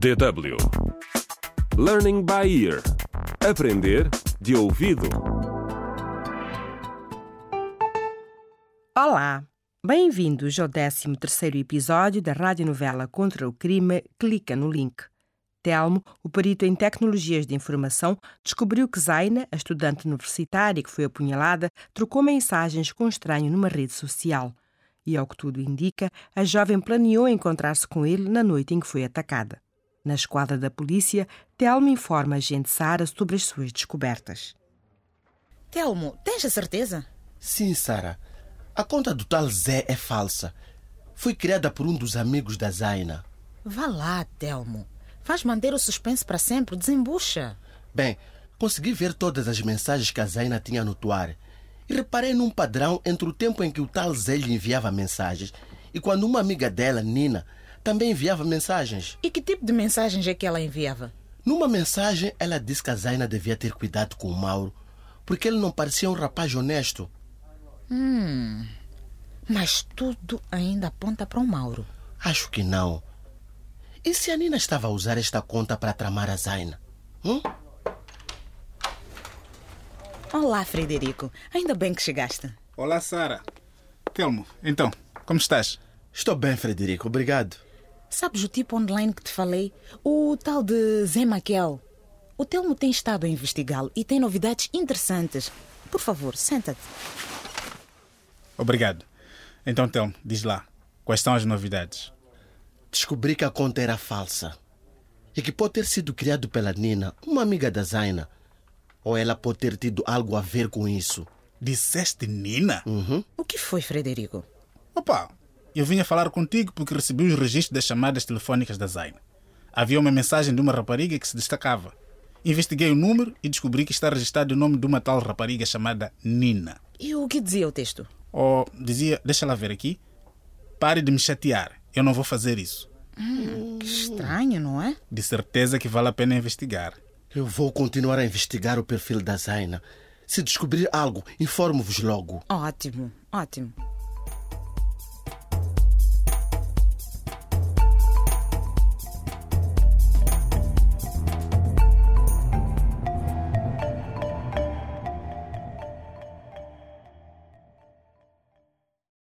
DW Learning by Ear Aprender de ouvido. Olá, bem-vindos ao 13 episódio da radionovela Contra o Crime Clica no Link. Telmo, o perito em tecnologias de informação, descobriu que Zaina, a estudante universitária que foi apunhalada, trocou mensagens com um estranho numa rede social. E, ao que tudo indica, a jovem planeou encontrar-se com ele na noite em que foi atacada. Na esquadra da polícia, Telmo informa a agente Sara sobre as suas descobertas. Telmo, tens a certeza? Sim, Sara. A conta do tal Zé é falsa. Foi criada por um dos amigos da Zaina. Vá lá, Telmo. Vais manter o suspense para sempre, desembucha. Bem, consegui ver todas as mensagens que a Zaina tinha no toar. E reparei num padrão entre o tempo em que o tal Zé lhe enviava mensagens e quando uma amiga dela, Nina, também enviava mensagens. E que tipo de mensagens é que ela enviava? Numa mensagem, ela disse que a Zaina devia ter cuidado com o Mauro, porque ele não parecia um rapaz honesto. Hum. Mas tudo ainda aponta para o Mauro. Acho que não. E se a Nina estava a usar esta conta para tramar a Zaina? Hum? Olá, Frederico. Ainda bem que chegaste. Olá, Sara. Telmo, então, como estás? Estou bem, Frederico. Obrigado. Sabes o tipo online que te falei? O tal de Zé Maquel. O Telmo tem estado a investigá-lo e tem novidades interessantes. Por favor, senta-te. Obrigado. Então, Telmo, diz lá, quais são as novidades? Descobri que a conta era falsa. E que pode ter sido criado pela Nina, uma amiga da Zaina. Ou ela pode ter tido algo a ver com isso. Disseste Nina? Uhum. O que foi, Frederico? Opa, eu vinha falar contigo porque recebi os registros das chamadas telefônicas da Zaina. Havia uma mensagem de uma rapariga que se destacava. Investiguei o número e descobri que está registrado o nome de uma tal rapariga chamada Nina. E o que dizia o texto? Ou dizia, deixa lá ver aqui, pare de me chatear, eu não vou fazer isso. Hum, que estranho, não é? De certeza que vale a pena investigar. Eu vou continuar a investigar o perfil da Zaina. Se descobrir algo, informo-vos logo. Ótimo, ótimo.